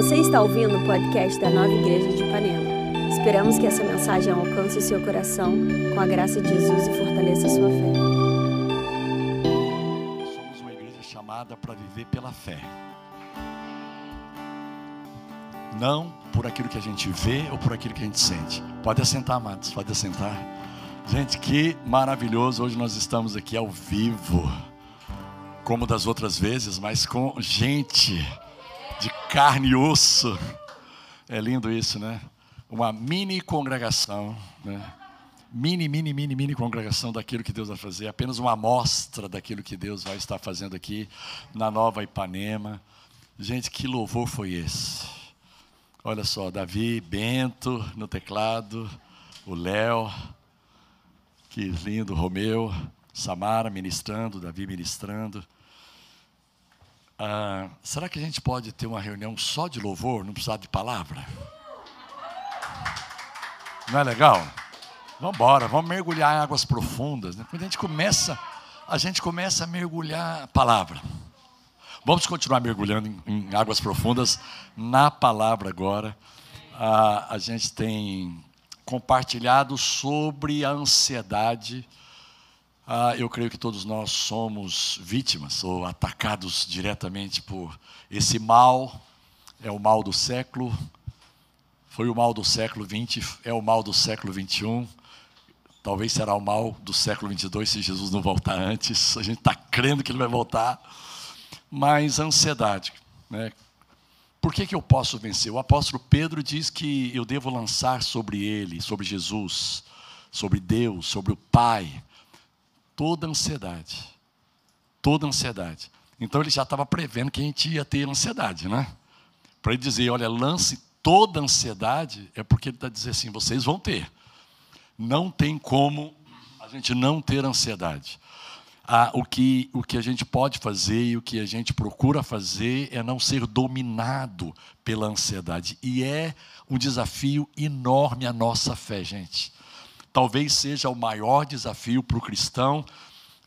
Você está ouvindo o podcast da Nova Igreja de Ipanema. Esperamos que essa mensagem alcance o seu coração com a graça de Jesus e fortaleça a sua fé. Somos uma igreja chamada para viver pela fé. Não por aquilo que a gente vê ou por aquilo que a gente sente. Pode assentar, amados, pode assentar. Gente, que maravilhoso. Hoje nós estamos aqui ao vivo, como das outras vezes, mas com gente carne e osso. É lindo isso, né? Uma mini congregação, né? Mini, mini, mini, mini congregação daquilo que Deus vai fazer, apenas uma amostra daquilo que Deus vai estar fazendo aqui na Nova Ipanema. Gente, que louvor foi esse? Olha só, Davi, Bento no teclado, o Léo, que lindo, Romeu, Samara ministrando, Davi ministrando. Ah, será que a gente pode ter uma reunião só de louvor, não precisar de palavra? Não é legal? Vamos embora, vamos mergulhar em águas profundas. Né? Quando a gente começa, a gente começa a mergulhar a palavra. Vamos continuar mergulhando em, em águas profundas na palavra agora. Ah, a gente tem compartilhado sobre a ansiedade. Ah, eu creio que todos nós somos vítimas ou atacados diretamente por esse mal. É o mal do século. Foi o mal do século XX, é o mal do século XXI. Talvez será o mal do século 22 se Jesus não voltar antes. A gente está crendo que ele vai voltar. Mas a ansiedade, né? Por que, que eu posso vencer? O apóstolo Pedro diz que eu devo lançar sobre ele, sobre Jesus, sobre Deus, sobre o Pai, toda ansiedade. Toda ansiedade. Então ele já estava prevendo que a gente ia ter ansiedade, né? Para ele dizer, olha, lance toda ansiedade, é porque ele está dizendo assim: vocês vão ter. Não tem como a gente não ter ansiedade ah, o, que, o que a gente pode fazer e o que a gente procura fazer é não ser dominado pela ansiedade. E é um desafio enorme a nossa fé, gente. Talvez seja o maior desafio para o cristão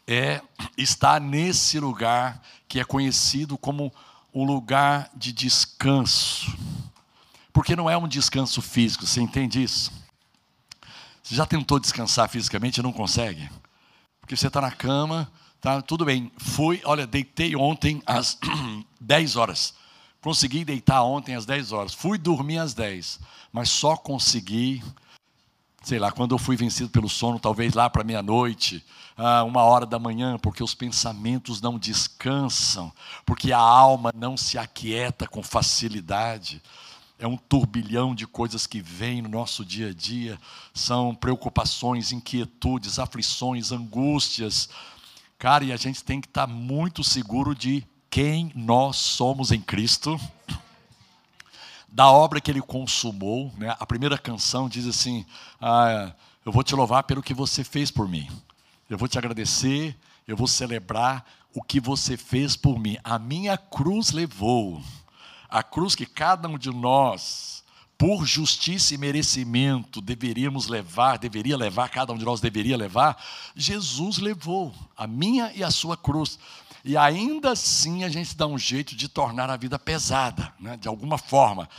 é estar nesse lugar que é conhecido como um lugar de descanso. Porque não é um descanso físico, você entende isso? Você já tentou descansar fisicamente e não consegue? Porque você está na cama, tá tudo bem. Fui, olha, deitei ontem às 10 horas. Consegui deitar ontem às 10 horas. Fui dormir às 10, mas só consegui, sei lá, quando eu fui vencido pelo sono, talvez lá para meia-noite, ah, uma hora da manhã, porque os pensamentos não descansam, porque a alma não se aquieta com facilidade. É um turbilhão de coisas que vem no nosso dia a dia, são preocupações, inquietudes, aflições, angústias. Cara, e a gente tem que estar muito seguro de quem nós somos em Cristo, da obra que Ele consumou. Né? A primeira canção diz assim: ah, Eu vou te louvar pelo que você fez por mim, eu vou te agradecer, eu vou celebrar o que você fez por mim. A minha cruz levou a cruz que cada um de nós, por justiça e merecimento, deveríamos levar, deveria levar, cada um de nós deveria levar, Jesus levou a minha e a sua cruz. E ainda assim a gente dá um jeito de tornar a vida pesada, né, de alguma forma,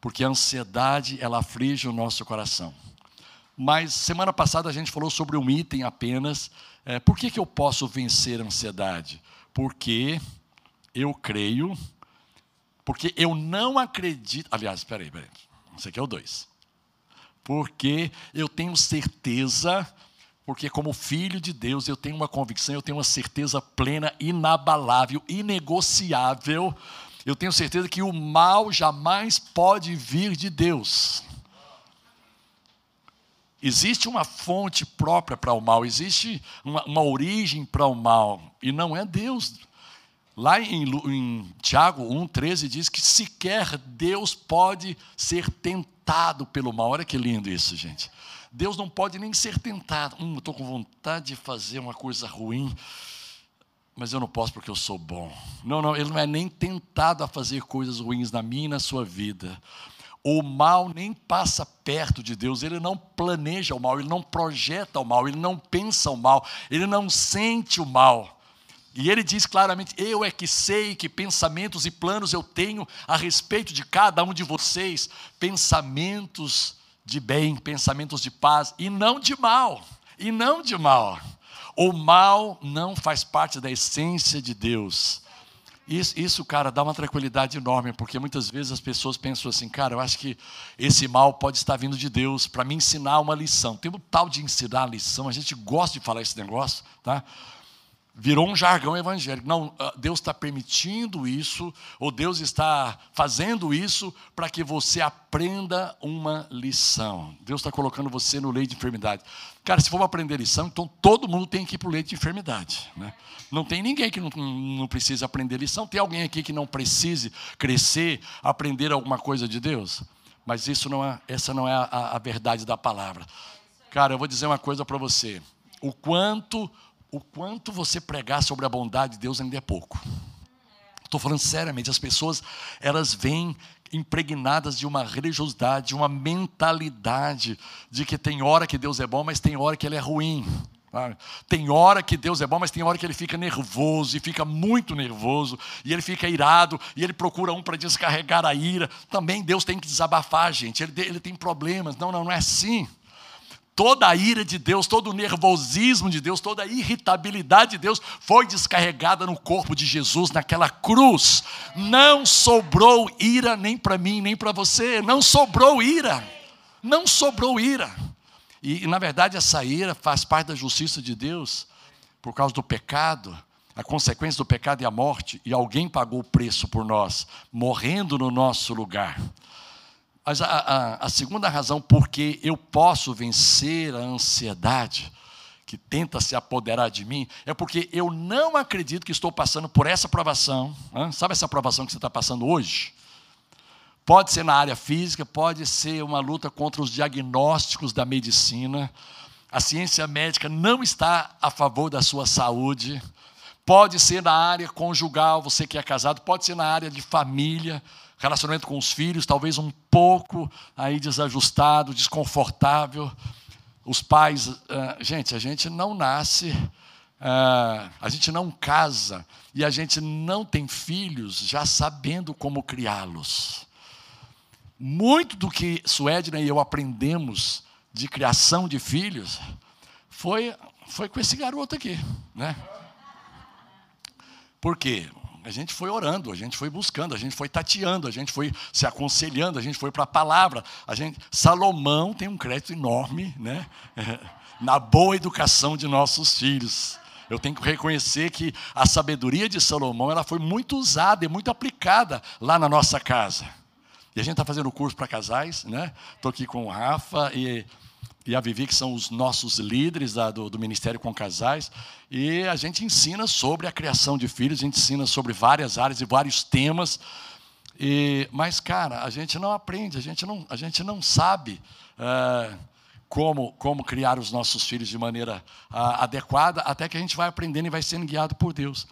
porque a ansiedade ela aflige o nosso coração. Mas semana passada a gente falou sobre um item apenas. É, por que, que eu posso vencer a ansiedade? Porque eu creio porque eu não acredito. Aliás, espera aí, peraí. Esse aqui é o 2. Porque eu tenho certeza, porque como filho de Deus, eu tenho uma convicção, eu tenho uma certeza plena, inabalável, inegociável. Eu tenho certeza que o mal jamais pode vir de Deus. Existe uma fonte própria para o mal, existe uma, uma origem para o mal, e não é Deus. Lá em, em Tiago 1,13 diz que sequer Deus pode ser tentado pelo mal. Olha que lindo isso, gente. Deus não pode nem ser tentado. Hum, estou com vontade de fazer uma coisa ruim, mas eu não posso porque eu sou bom. Não, não, ele não é nem tentado a fazer coisas ruins na minha e na sua vida. O mal nem passa perto de Deus, ele não planeja o mal, ele não projeta o mal, ele não pensa o mal, ele não sente o mal E ele diz claramente: Eu é que sei que pensamentos e planos eu tenho a respeito de cada um de vocês, pensamentos de bem, pensamentos de paz, e não de mal, e não de mal. O mal não faz parte da essência de Deus. Isso, isso, cara, dá uma tranquilidade enorme, porque muitas vezes as pessoas pensam assim, cara, eu acho que esse mal pode estar vindo de Deus para me ensinar uma lição. Tem o tal de ensinar a lição, a gente gosta de falar esse negócio, tá? Virou um jargão evangélico. Não, ah, Deus está permitindo isso, ou Deus está fazendo isso para que você aprenda uma lição. Deus está colocando você no leito de enfermidade. Cara, se for aprender lição, então todo mundo tem que ir para o leito de enfermidade. Né? Não tem ninguém que não, não precise aprender lição. Tem alguém aqui que não precise crescer, aprender alguma coisa de Deus? Mas isso não é, essa não é a, a verdade da palavra. Cara, eu vou dizer uma coisa para você. O quanto o quanto você pregar sobre a bondade de Deus ainda é pouco. Estou falando seriamente, as pessoas elas vêm impregnadas de uma religiosidade, de uma mentalidade de que tem hora que Deus é bom, mas tem hora que ele é ruim. Tem hora que Deus é bom, mas tem hora que ele fica nervoso e fica muito nervoso, e ele fica irado, e ele procura um para descarregar a ira. Também Deus tem que desabafar, gente. Ele, ele tem problemas. Não, não, não é assim toda a ira de Deus, todo o nervosismo de Deus, toda a irritabilidade de Deus foi descarregada no corpo de Jesus naquela cruz. Não sobrou ira nem para mim, nem para você. Não sobrou ira. Não sobrou ira. E, e, na verdade essa ira faz parte da justiça de Deus por causa do pecado. A consequência do pecado é a morte, e alguém pagou o preço por nós, morrendo no nosso lugar. Mas a, a, a segunda razão porque eu posso vencer a ansiedade que tenta se apoderar de mim é porque eu não acredito que estou passando por essa provação. Hein? Sabe essa provação que você está passando hoje? Pode ser na área física, pode ser uma luta contra os diagnósticos da medicina. A ciência médica não está a favor da sua saúde. Pode ser na área conjugal, você que é casado, pode ser na área de família relacionamento com os filhos, talvez um pouco aí desajustado, desconfortável. Os pais, uh, gente, a gente não nasce, uh, a gente não casa e a gente não tem filhos já sabendo como criá-los. Muito do que Suedna e eu aprendemos de criação de filhos foi, foi com esse garoto aqui, né? Por quê? A gente foi orando, a gente foi buscando, a gente foi tateando, a gente foi se aconselhando, a gente foi para a palavra. A gente, Salomão tem um crédito enorme, né? Na boa educação de nossos filhos. Eu tenho que reconhecer que a sabedoria de Salomão ela foi muito usada e muito aplicada lá na nossa casa. E a gente está fazendo curso para casais, né? Estou aqui com o Rafa e e a Vivi, que são os nossos líderes da, do, do, Ministério com Casais, e a gente ensina sobre a criação de filhos, a gente ensina sobre várias áreas e vários temas, e, mas, cara, a gente não aprende, a gente não, a gente não sabe uh, como, como criar os nossos filhos de maneira adequada, até que a gente vai aprendendo e vai sendo guiado por Deus.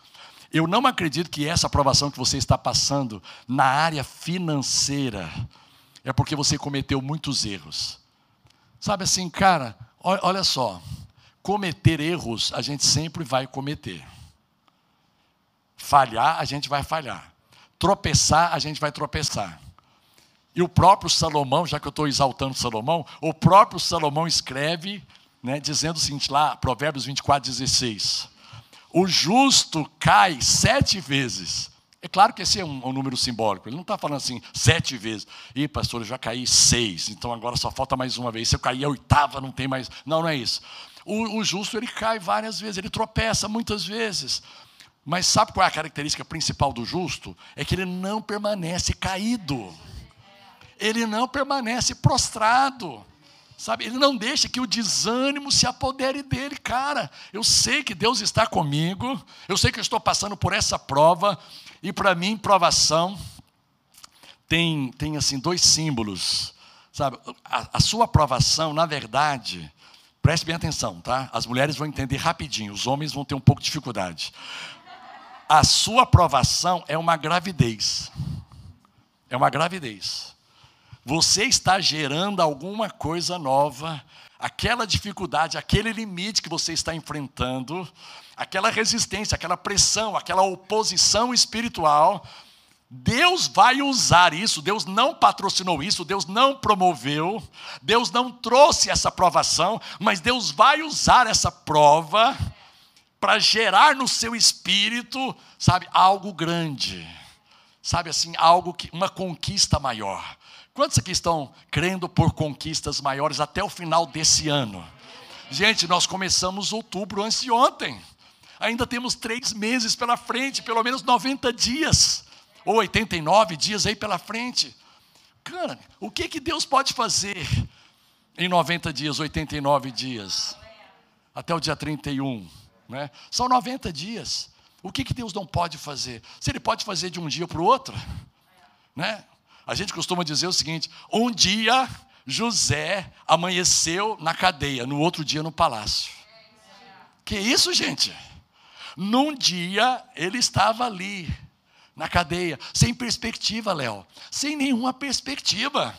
Eu não acredito que essa aprovação que você está passando na área financeira é porque você cometeu muitos erros. Sabe assim, cara, olha só, cometer erros a gente sempre vai cometer. Falhar, a gente vai falhar. Tropeçar, a gente vai tropeçar. E o próprio Salomão, já que eu estou exaltando Salomão, o próprio Salomão escreve, né, dizendo o seguinte lá, Provérbios 24, 16: O justo cai sete vezes, é claro que esse é um, um número simbólico. Ele não está falando assim, sete vezes. Ih, pastor, eu já caí seis, então agora só falta mais uma vez. Se eu cair a oitava, não tem mais. Não, não é isso. O, o justo, ele cai várias vezes, ele tropeça muitas vezes. Mas sabe qual é a característica principal do justo? É que ele não permanece caído. Ele não permanece prostrado. Sabe, ele não deixa que o desânimo se apodere dele, cara. Eu sei que Deus está comigo, eu sei que eu estou passando por essa prova, e para mim, provação tem, tem assim dois símbolos. Sabe, a, a sua provação, na verdade, preste bem atenção, tá? As mulheres vão entender rapidinho, os homens vão ter um pouco de dificuldade. A sua provação é uma gravidez. É uma gravidez. Você está gerando alguma coisa nova, aquela dificuldade, aquele limite que você está enfrentando, aquela resistência, aquela pressão, aquela oposição espiritual, Deus vai usar isso, Deus não patrocinou isso, Deus não promoveu, Deus não trouxe essa provação, mas Deus vai usar essa prova para gerar no seu espírito, sabe, algo grande. Sabe assim, algo que uma conquista maior. Quantos aqui estão crendo por conquistas maiores até o final desse ano? Gente, nós começamos outubro antes de ontem. Ainda temos três meses pela frente, pelo menos 90 dias ou 89 dias aí pela frente. Cara, o que, que Deus pode fazer em 90 dias, 89 dias? Até o dia 31. Né? São 90 dias. O que, que Deus não pode fazer? Se Ele pode fazer de um dia para o outro. Né? A gente costuma dizer o seguinte: um dia José amanheceu na cadeia, no outro dia no palácio. Que isso, gente? Num dia ele estava ali, na cadeia, sem perspectiva, Léo, sem nenhuma perspectiva.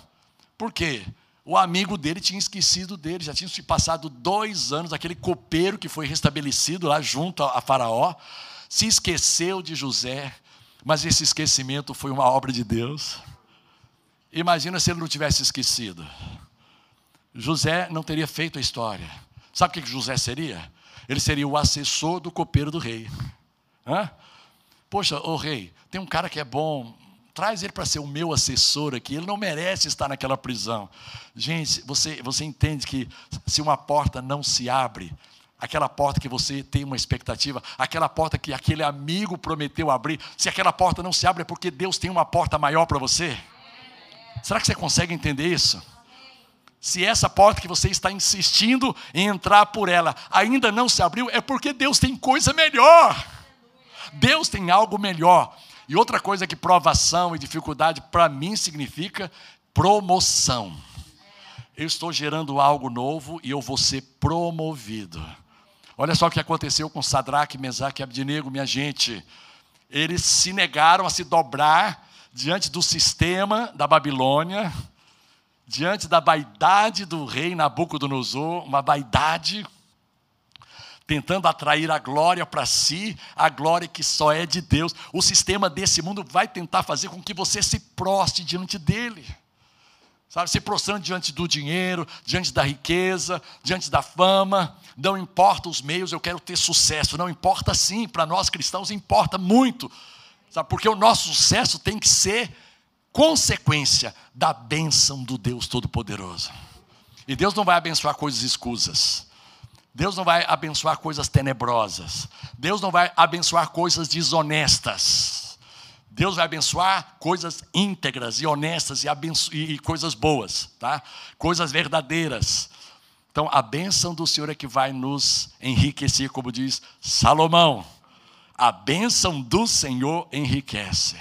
Por quê? O amigo dele tinha esquecido dele, já tinha se passado dois anos, aquele copeiro que foi restabelecido lá junto a Faraó, se esqueceu de José, mas esse esquecimento foi uma obra de Deus. Imagina se ele não tivesse esquecido. José não teria feito a história. Sabe o que José seria? Ele seria o assessor do copeiro do rei. Hã? Poxa, ô rei, tem um cara que é bom, traz ele para ser o meu assessor aqui, ele não merece estar naquela prisão. Gente, você, você entende que se uma porta não se abre, aquela porta que você tem uma expectativa, aquela porta que aquele amigo prometeu abrir, se aquela porta não se abre é porque Deus tem uma porta maior para você? Será que você consegue entender isso? Se essa porta que você está insistindo em entrar por ela ainda não se abriu, é porque Deus tem coisa melhor. Deus tem algo melhor. E outra coisa que provação e dificuldade para mim significa promoção. Eu estou gerando algo novo e eu vou ser promovido. Olha só o que aconteceu com Sadraque, Mesaque e Abdinego, minha gente. Eles se negaram a se dobrar diante do sistema da Babilônia, diante da vaidade do rei Nabucodonosor, uma vaidade tentando atrair a glória para si, a glória que só é de Deus. O sistema desse mundo vai tentar fazer com que você se proste diante dele. Sabe, se prostrando diante do dinheiro, diante da riqueza, diante da fama, não importa os meios, eu quero ter sucesso. Não importa sim, para nós cristãos importa muito. Sabe, porque o nosso sucesso tem que ser consequência da bênção do Deus Todo-Poderoso. E Deus não vai abençoar coisas escusas. Deus não vai abençoar coisas tenebrosas. Deus não vai abençoar coisas desonestas. Deus vai abençoar coisas íntegras e honestas e, e, e coisas boas, tá? Coisas verdadeiras. Então, a bênção do Senhor é que vai nos enriquecer, como diz Salomão. A bênção do Senhor enriquece.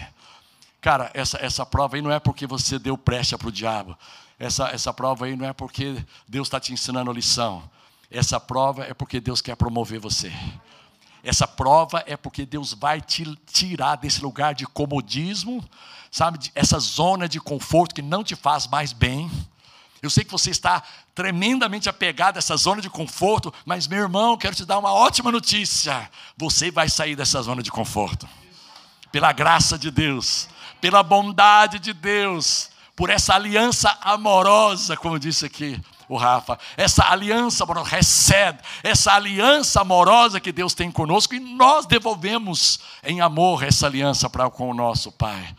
Cara, essa, essa prova aí não é porque você deu pressa para o diabo. Essa, essa prova aí não é porque Deus está te ensinando a lição. Essa prova é porque Deus quer promover você. Essa prova é porque Deus vai te tirar desse lugar de comodismo, sabe, essa zona de conforto que não te faz mais bem. Eu sei que você está tremendamente apegado a essa zona de conforto, mas meu irmão, quero te dar uma ótima notícia. Você vai sair dessa zona de conforto. Pela graça de Deus, pela bondade de Deus, por essa aliança amorosa, como disse aqui o Rafa, essa aliança amorosa, recebe, essa aliança amorosa que Deus tem conosco e nós devolvemos em amor essa aliança para com o nosso Pai.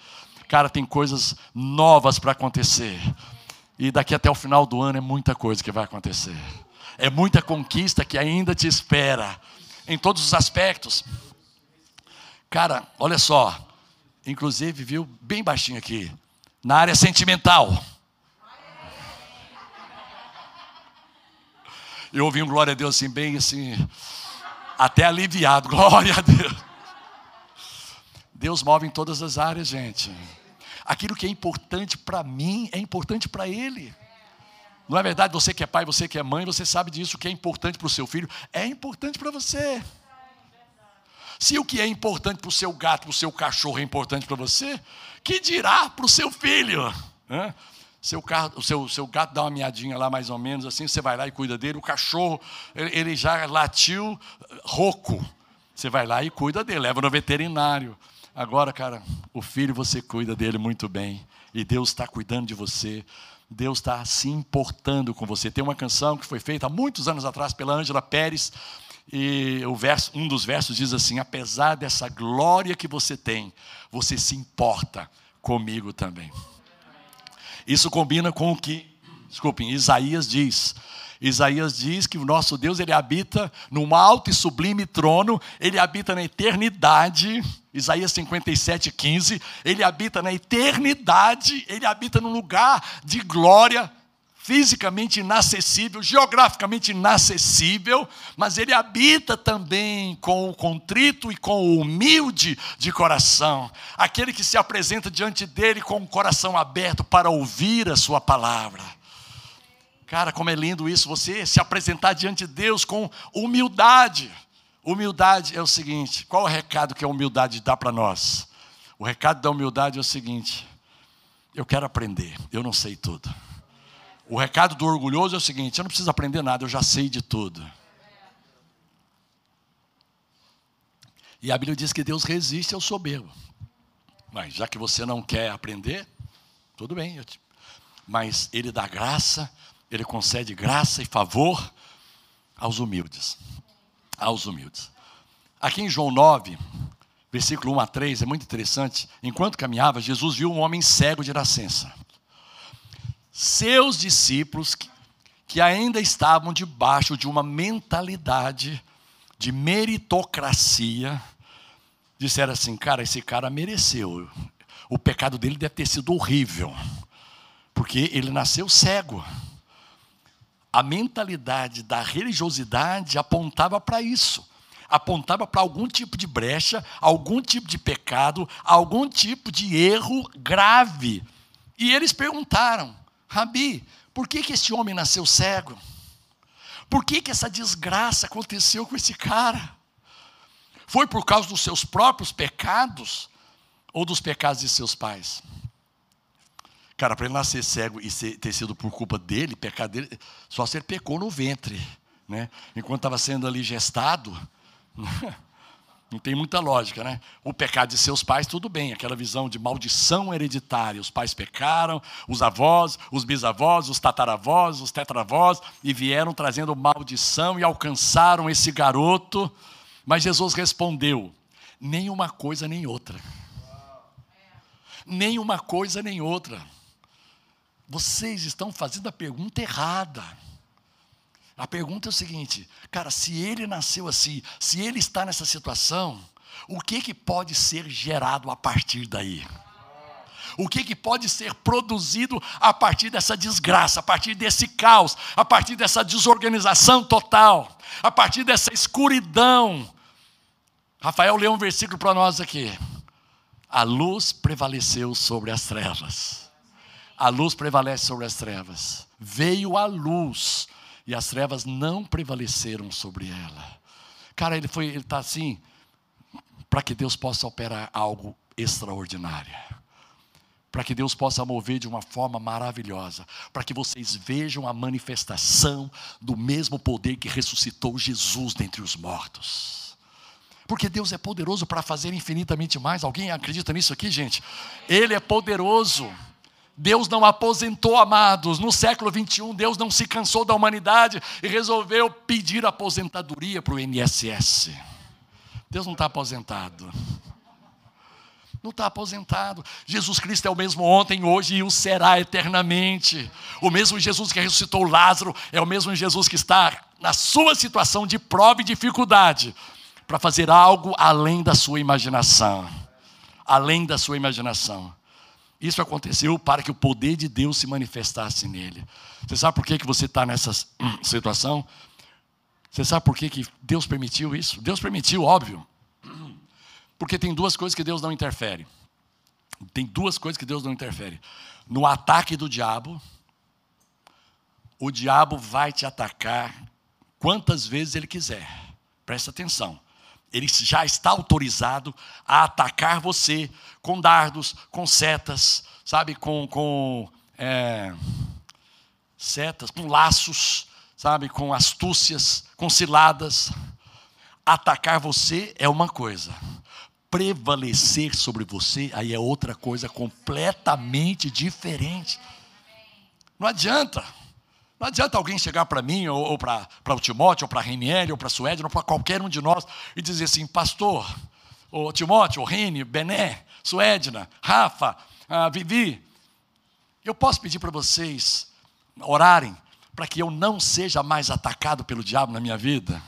Cara, tem coisas novas para acontecer. E daqui até o final do ano é muita coisa que vai acontecer. É muita conquista que ainda te espera, em todos os aspectos. Cara, olha só, inclusive, viu, bem baixinho aqui, na área sentimental. Eu ouvi um glória a Deus assim, bem assim, até aliviado. Glória a Deus. Deus move em todas as áreas, gente. Aquilo que é importante para mim é importante para Ele. Não é verdade? Você que é pai, você que é mãe, você sabe disso. O que é importante para o seu filho é importante para você. Se o que é importante para o seu gato, para o seu cachorro é importante para você, que dirá para o seu filho? Seu, carro, seu, seu gato dá uma miadinha lá, mais ou menos, assim, você vai lá e cuida dele. O cachorro, ele, ele já latiu rouco. Você vai lá e cuida dele, leva no veterinário. Agora, cara, o filho você cuida dele muito bem. E Deus está cuidando de você. Deus está se importando com você. Tem uma canção que foi feita há muitos anos atrás pela Ângela Pérez. E o verso, um dos versos diz assim: Apesar dessa glória que você tem, você se importa comigo também. Isso combina com o que, desculpem, Isaías diz. Isaías diz que o nosso Deus ele habita num alto e sublime trono, ele habita na eternidade. Isaías 57, 15. Ele habita na eternidade, ele habita num lugar de glória, fisicamente inacessível, geograficamente inacessível, mas ele habita também com o contrito e com o humilde de coração, aquele que se apresenta diante dele com o coração aberto para ouvir a sua palavra. Cara, como é lindo isso, você se apresentar diante de Deus com humildade. Humildade é o seguinte: qual o recado que a humildade dá para nós? O recado da humildade é o seguinte: eu quero aprender, eu não sei tudo. O recado do orgulhoso é o seguinte: eu não preciso aprender nada, eu já sei de tudo. E a Bíblia diz que Deus resiste ao soberbo. Mas já que você não quer aprender, tudo bem. Mas Ele dá graça ele concede graça e favor aos humildes. Aos humildes. Aqui em João 9, versículo 1 a 3, é muito interessante. Enquanto caminhava, Jesus viu um homem cego de nascença. Seus discípulos, que ainda estavam debaixo de uma mentalidade de meritocracia, disseram assim: Cara, esse cara mereceu. O pecado dele deve ter sido horrível, porque ele nasceu cego a mentalidade da religiosidade apontava para isso. Apontava para algum tipo de brecha, algum tipo de pecado, algum tipo de erro grave. E eles perguntaram: Rabi, por que, que esse homem nasceu cego? Por que, que essa desgraça aconteceu com esse cara? Foi por causa dos seus próprios pecados ou dos pecados de seus pais? Cara, para ele nascer cego e ser, ter sido por culpa dele, pecado dele, só se ele pecou no ventre. Né? Enquanto estava sendo ali gestado, não tem muita lógica, né? O pecado de seus pais, tudo bem, aquela visão de maldição hereditária. Os pais pecaram, os avós, os bisavós, os tataravós, os tetravós, e vieram trazendo maldição e alcançaram esse garoto. Mas Jesus respondeu: nem uma coisa nem outra. Nem uma coisa nem outra. Vocês estão fazendo a pergunta errada. A pergunta é o seguinte, cara, se ele nasceu assim, se ele está nessa situação, o que que pode ser gerado a partir daí? O que que pode ser produzido a partir dessa desgraça, a partir desse caos, a partir dessa desorganização total, a partir dessa escuridão? Rafael leu um versículo para nós aqui. A luz prevaleceu sobre as trevas a luz prevalece sobre as trevas. Veio a luz e as trevas não prevaleceram sobre ela. Cara, ele foi, ele está assim, para que Deus possa operar algo extraordinário. Para que Deus possa mover de uma forma maravilhosa. Para que vocês vejam a manifestação do mesmo poder que ressuscitou Jesus dentre os mortos. Porque Deus é poderoso para fazer infinitamente mais. Alguém acredita nisso aqui, gente? Ele é poderoso. Deus não aposentou amados. No século 21, Deus não se cansou da humanidade e resolveu pedir aposentadoria para o INSS. Deus não está aposentado. Não está aposentado. Jesus Cristo é o mesmo ontem, hoje e o será eternamente. O mesmo Jesus que ressuscitou Lázaro é o mesmo Jesus que está na sua situação de prova e dificuldade para fazer algo além da sua imaginação. Além da sua imaginação. Isso aconteceu para que o poder de Deus se manifestasse nele. Você sabe por que, que você está nessa situação? Você sabe por que, que Deus permitiu isso? Deus permitiu, óbvio. Porque tem duas coisas que Deus não interfere. Tem duas coisas que Deus não interfere. No ataque do diabo, o diabo vai te atacar quantas vezes ele quiser. Presta atenção ele já está autorizado a atacar você com dardos, com setas, sabe, com, com é, setas, com laços, sabe, com astúcias, com ciladas. Atacar você é uma coisa, prevalecer sobre você aí é outra coisa completamente diferente. Não adianta. Não adianta alguém chegar para mim, ou, ou para o Timóteo, ou para a Reniel, ou para a Suede, ou para qualquer um de nós, e dizer assim, pastor, o Timóteo, o Reni, Bené, Suedna, Rafa, a Vivi, eu posso pedir para vocês orarem para que eu não seja mais atacado pelo diabo na minha vida?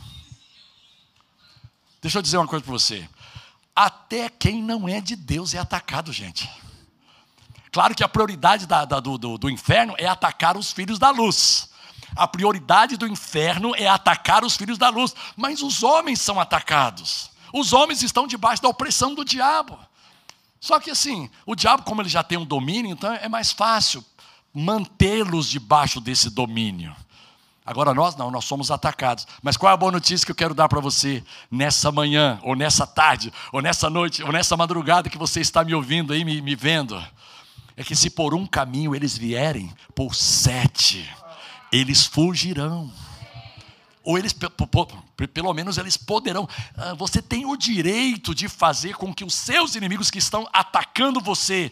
Deixa eu dizer uma coisa para você. Até quem não é de Deus é atacado, gente. Claro que a prioridade da, da, do, do, do inferno é atacar os filhos da luz. A prioridade do inferno é atacar os filhos da luz. Mas os homens são atacados. Os homens estão debaixo da opressão do diabo. Só que assim, o diabo, como ele já tem um domínio, então é mais fácil mantê-los debaixo desse domínio. Agora nós não, nós somos atacados. Mas qual é a boa notícia que eu quero dar para você nessa manhã, ou nessa tarde, ou nessa noite, ou nessa madrugada que você está me ouvindo aí, me, me vendo? É que se por um caminho eles vierem, por sete, eles fugirão. Ou eles, pelo menos, eles poderão. Ah, você tem o direito de fazer com que os seus inimigos que estão atacando você,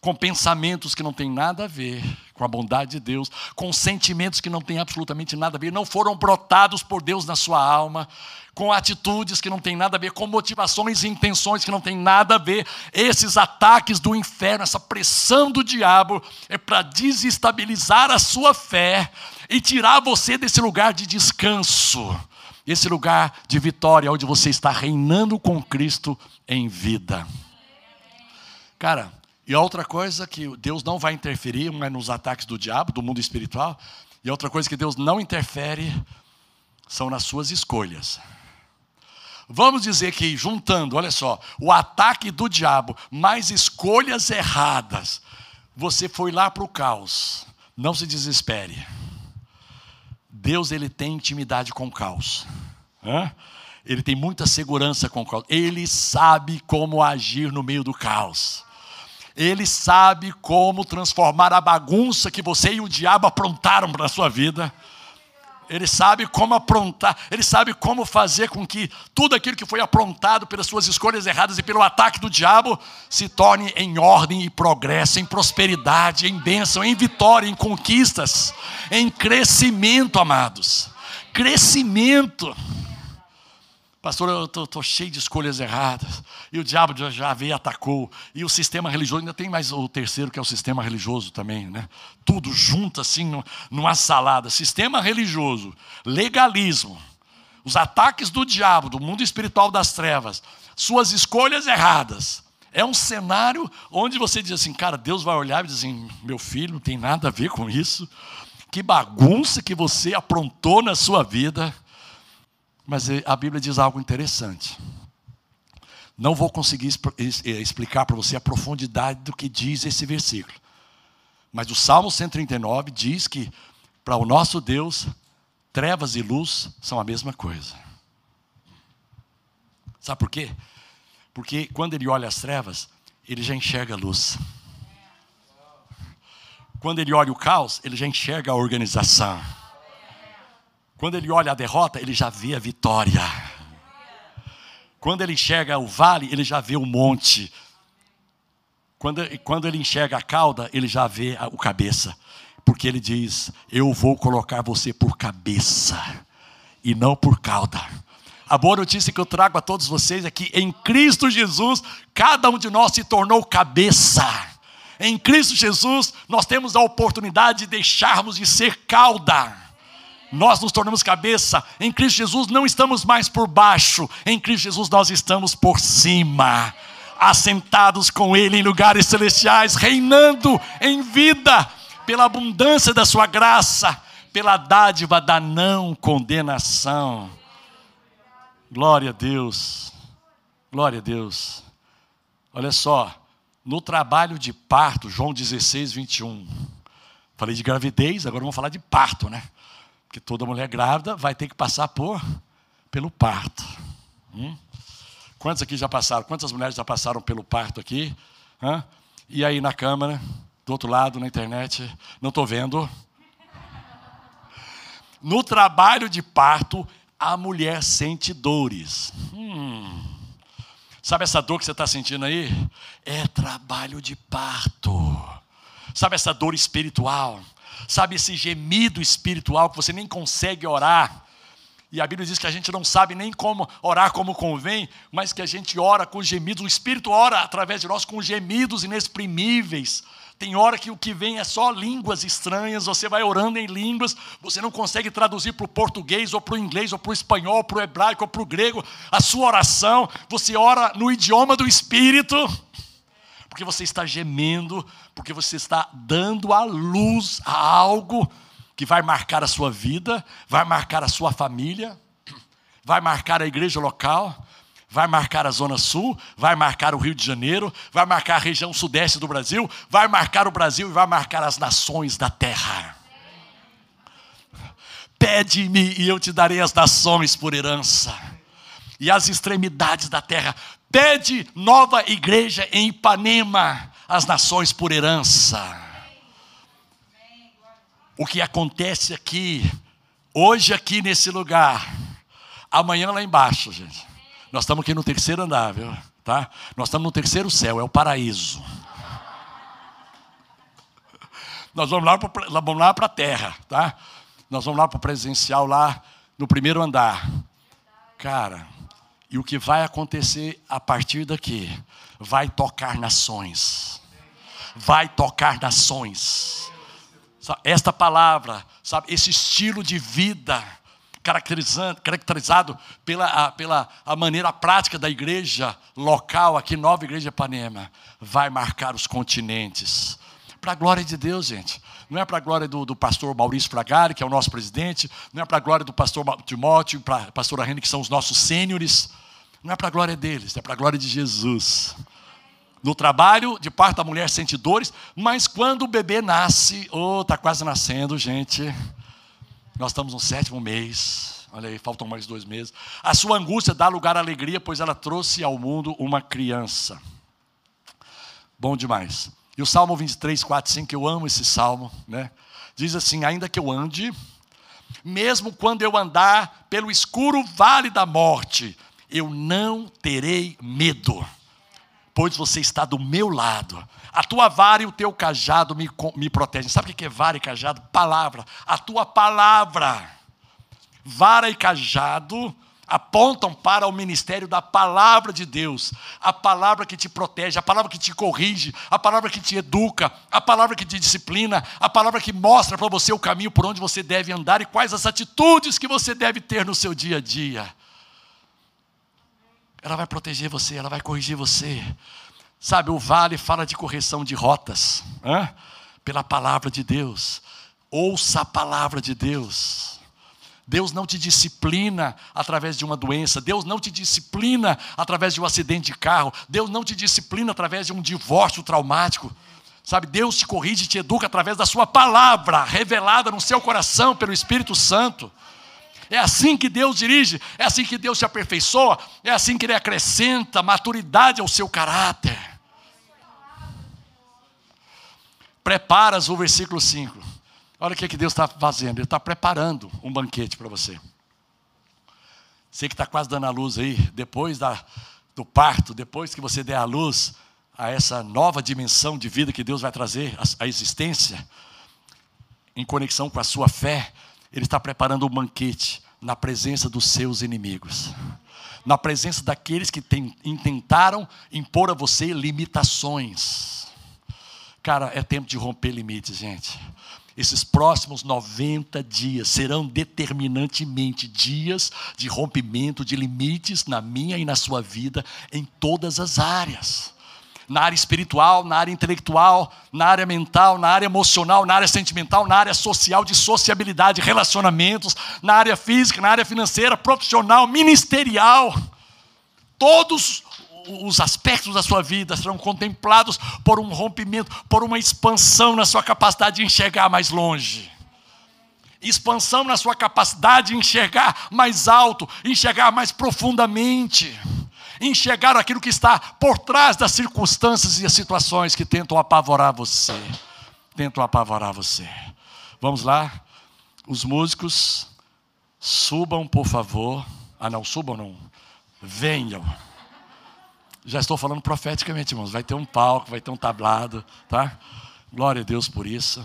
com pensamentos que não têm nada a ver com a bondade de Deus, com sentimentos que não têm absolutamente nada a ver, não foram brotados por Deus na sua alma, com atitudes que não têm nada a ver, com motivações e intenções que não têm nada a ver. Esses ataques do inferno, essa pressão do diabo, é para desestabilizar a sua fé e tirar você desse lugar de descanso, esse lugar de vitória, onde você está reinando com Cristo em vida. Cara, e outra coisa que Deus não vai interferir é nos ataques do diabo, do mundo espiritual. E outra coisa que Deus não interfere são nas suas escolhas. Vamos dizer que, juntando, olha só, o ataque do diabo, mais escolhas erradas, você foi lá para o caos. Não se desespere. Deus ele tem intimidade com o caos. Hã? Ele tem muita segurança com o caos. Ele sabe como agir no meio do caos. Ele sabe como transformar a bagunça que você e o diabo aprontaram para a sua vida. Ele sabe como aprontar, ele sabe como fazer com que tudo aquilo que foi aprontado pelas suas escolhas erradas e pelo ataque do diabo se torne em ordem e progresso, em prosperidade, em bênção, em vitória, em conquistas, em crescimento, amados. Crescimento. Pastor, eu estou cheio de escolhas erradas. E o diabo já veio e atacou. E o sistema religioso, ainda tem mais o terceiro, que é o sistema religioso também, né? Tudo junto assim, numa salada. Sistema religioso, legalismo, os ataques do diabo, do mundo espiritual das trevas, suas escolhas erradas. É um cenário onde você diz assim, cara, Deus vai olhar e dizer assim, meu filho, não tem nada a ver com isso. Que bagunça que você aprontou na sua vida mas eh, a Bíblia diz algo interessante. Não vou conseguir eh, explicar para você a profundidade do que diz esse versículo. Mas o Salmo 139 diz que para o nosso Deus, trevas e luz são a mesma coisa. Sabe por quê? Porque quando ele olha as trevas, ele já enxerga a luz. Quando ele olha o caos, ele já enxerga a organização. Quando ele olha a derrota, ele já vê a vitória. Quando ele enxerga o vale, ele já vê o monte. Quando, quando ele enxerga a cauda, ele já vê o cabeça. Porque ele diz: Eu vou colocar você por cabeça e não por cauda. A boa notícia que eu trago a todos vocês é que em Cristo Jesus, cada um de nós se tornou cabeça. Em Cristo Jesus, nós temos a oportunidade de deixarmos de ser cauda nós nos tornamos cabeça. Em Cristo Jesus não estamos mais por baixo, em Cristo Jesus nós estamos por cima, assentados com Ele em lugares celestiais, reinando em vida, pela abundância da Sua graça, pela dádiva da não condenação. Glória a Deus, glória a Deus. Olha só, no trabalho de parto, João 16, 21. Falei de gravidez, agora vamos falar de parto, né? Porque toda mulher grávida vai ter que passar por pelo parto. Hum? Quantos aqui já passaram? Quantas mulheres já passaram pelo parto aqui? Hã? E aí na câmera, do outro lado, na internet, não estou vendo. No trabalho de parto, a mulher sente dores. Hum. Sabe essa dor que você está sentindo aí? É trabalho de parto. Sabe essa dor espiritual? Sabe esse gemido espiritual que você nem consegue orar? E a Bíblia diz que a gente não sabe nem como orar como convém, mas que a gente ora com gemidos. O Espírito ora através de nós com gemidos inexprimíveis. Tem hora que o que vem é só línguas estranhas, você vai orando em línguas, você não consegue traduzir para o português, ou para o inglês, ou para o espanhol, ou para o hebraico, ou para o grego, a sua oração, você ora no idioma do Espírito, porque você está gemendo, porque você está dando a luz a algo que vai marcar a sua vida, vai marcar a sua família, vai marcar a igreja local, vai marcar a Zona Sul, vai marcar o Rio de Janeiro, vai marcar a região sudeste do Brasil, vai marcar o Brasil e vai marcar as nações da terra. Pede-me e eu te darei as nações por herança, e as extremidades da terra. Pede nova igreja em Ipanema, as nações por herança o que acontece aqui, hoje aqui nesse lugar, amanhã lá embaixo, gente. Nós estamos aqui no terceiro andar, viu? Tá? Nós estamos no terceiro céu, é o paraíso. Nós vamos lá para vamos lá para a terra, tá? Nós vamos lá para o presencial lá no primeiro andar. Cara, e o que vai acontecer a partir daqui vai tocar nações. Vai tocar nações esta palavra, sabe, esse estilo de vida caracterizado pela, a, pela a maneira prática da igreja local, aqui Nova Igreja Ipanema, vai marcar os continentes. Para a glória de Deus, gente. Não é para a glória do, do, pastor Maurício Fragari, que é o nosso presidente, não é para a glória do pastor Timóteo, para a pastora Rene, que são os nossos sêniores. Não é para a glória deles, é para a glória de Jesus. No trabalho, de parte da mulher sente dores, mas quando o bebê nasce, oh, está quase nascendo, gente. Nós estamos no sétimo mês, olha aí, faltam mais dois meses. A sua angústia dá lugar à alegria, pois ela trouxe ao mundo uma criança. Bom demais. E o Salmo 23, 4, 5, eu amo esse salmo, né? Diz assim: Ainda que eu ande, mesmo quando eu andar pelo escuro vale da morte, eu não terei medo pois você está do meu lado. A tua vara e o teu cajado me, me protegem. Sabe o que é vara e cajado? Palavra. A tua palavra. Vara e cajado apontam para o ministério da palavra de Deus, a palavra que te protege, a palavra que te corrige, a palavra que te educa, a palavra que te disciplina, a palavra que mostra para você o caminho por onde você deve andar e quais as atitudes que você deve ter no seu dia a dia. Ela vai proteger você, ela vai corrigir você. Sabe, o vale fala de correção de rotas, pela palavra de Deus. Ouça a palavra de Deus. Deus não te disciplina através de uma doença, Deus não te disciplina através de um acidente de carro, Deus não te disciplina através de um divórcio traumático. Sabe, Deus te corrige e te educa através da sua palavra, revelada no seu coração pelo Espírito Santo. É assim que Deus dirige, é assim que Deus se aperfeiçoa, é assim que Ele acrescenta maturidade ao seu caráter. Preparas o versículo 5. Olha o que, que Deus está fazendo, Ele está preparando um banquete para você. Você que está quase dando a luz aí, depois da, do parto, depois que você der a luz a essa nova dimensão de vida que Deus vai trazer à existência, em conexão com a sua fé, ele está preparando um banquete na presença dos seus inimigos, na presença daqueles que tem, intentaram impor a você limitações. Cara, é tempo de romper limites, gente. Esses próximos 90 dias serão determinantemente dias de rompimento de limites na minha e na sua vida, em todas as áreas na área espiritual, na área intelectual, na área mental, na área emocional, na área sentimental, na área social, de sociabilidade, relacionamentos, na área física, na área financeira, profissional, ministerial. Todos os aspectos da sua vida serão contemplados por um rompimento, por uma expansão na sua capacidade de enxergar mais longe. Expansão na sua capacidade de enxergar mais alto, enxergar mais profundamente enxergar aquilo que está por trás das circunstâncias e as situações que tentam apavorar você. Tentam apavorar você. Vamos lá? Os músicos Subam, por favor. Ah, não, subam não. Venham. Já estou falando profeticamente, irmãos. Vai ter um palco, vai ter um tablado, tá? Glória a Deus por isso.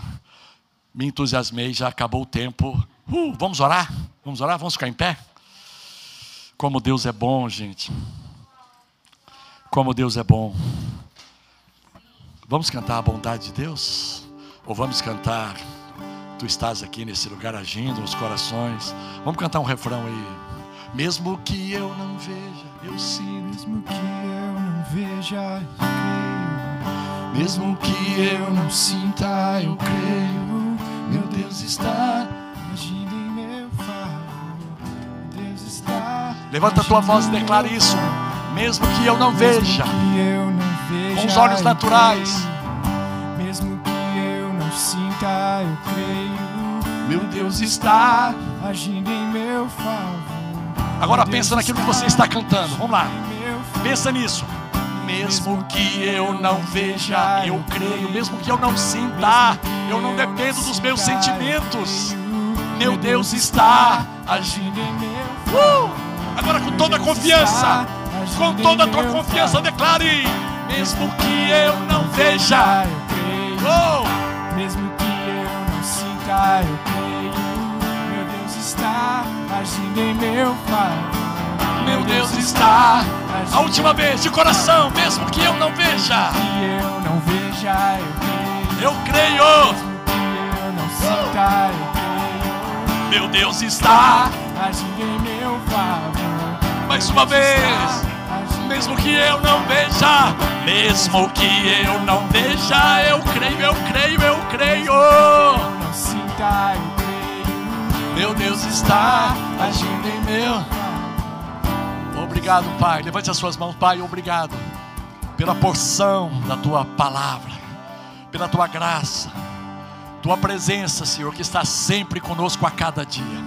Me entusiasmei, já acabou o tempo. Uh, vamos orar? Vamos orar? Vamos ficar em pé? Como Deus é bom, gente. Como Deus é bom. Vamos cantar a bondade de Deus? Ou vamos cantar Tu estás aqui nesse lugar agindo nos corações? Vamos cantar um refrão aí. Mesmo que eu não veja, eu sim. Mesmo que eu não veja, eu creio. Mesmo que eu não sinta, eu creio. Meu Deus está agindo em meu favor. Deus está. Levanta a tua voz e declara isso. Mesmo que eu não veja, com os olhos naturais. Mesmo que eu não sinta, eu creio. meu Deus está. Agindo em meu favor. Agora pensa naquilo que você está cantando. Vamos lá. favor. Pensa nisso. Mesmo que eu não veja, eu creio. Mesmo que eu não sinta, eu não dependo dos meus sentimentos. Meu Deus está agindo. em meu Uh! Agora com toda a confiança, com toda a tua confiança, declare: mesmo que eu não veja, eu creio. Mesmo que eu não sinta, eu creio. Meu Deus está agindo em meu favor. meu Deus está. A última vez, de coração, mesmo que eu não veja, Que eu não veja, eu creio. eu creio. Mesmo que eu não sinta, eu creio. Meu Deus está. Agindo em meu favor. Mais uma vez. Mesmo que eu não veja, mesmo que eu não veja, eu creio, eu creio, eu creio. não sinta, eu creio. Meu Deus está agindo em meu. Obrigado, Pai. Levante as suas mãos, Pai. Obrigado pela porção da tua palavra, pela tua graça, tua presença, Senhor, que está sempre conosco a cada dia.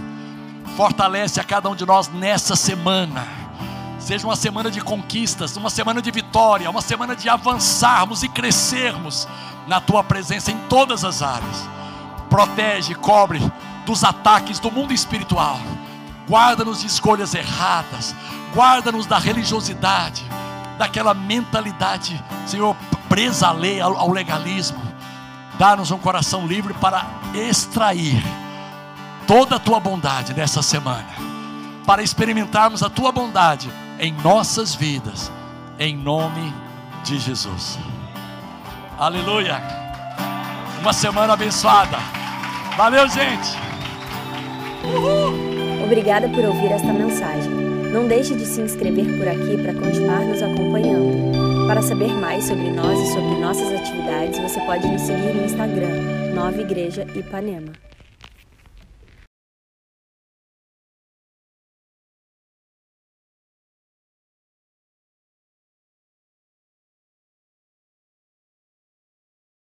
Fortalece a cada um de nós nessa semana. Seja uma semana de conquistas, uma semana de vitória, uma semana de avançarmos e crescermos na tua presença em todas as áreas. Protege, cobre dos ataques do mundo espiritual. Guarda-nos de escolhas erradas. Guarda-nos da religiosidade, daquela mentalidade, Senhor, presa à lei, ao legalismo. Dá-nos um coração livre para extrair toda a tua bondade nessa semana, para experimentarmos a tua bondade em nossas vidas, em nome de Jesus. Aleluia. Uma semana abençoada. Valeu, gente. Obrigada por ouvir esta mensagem. Não deixe de se inscrever por aqui para continuar nos acompanhando. Para saber mais sobre nós e sobre nossas atividades, você pode nos seguir no Instagram, Nova Igreja Ipanema.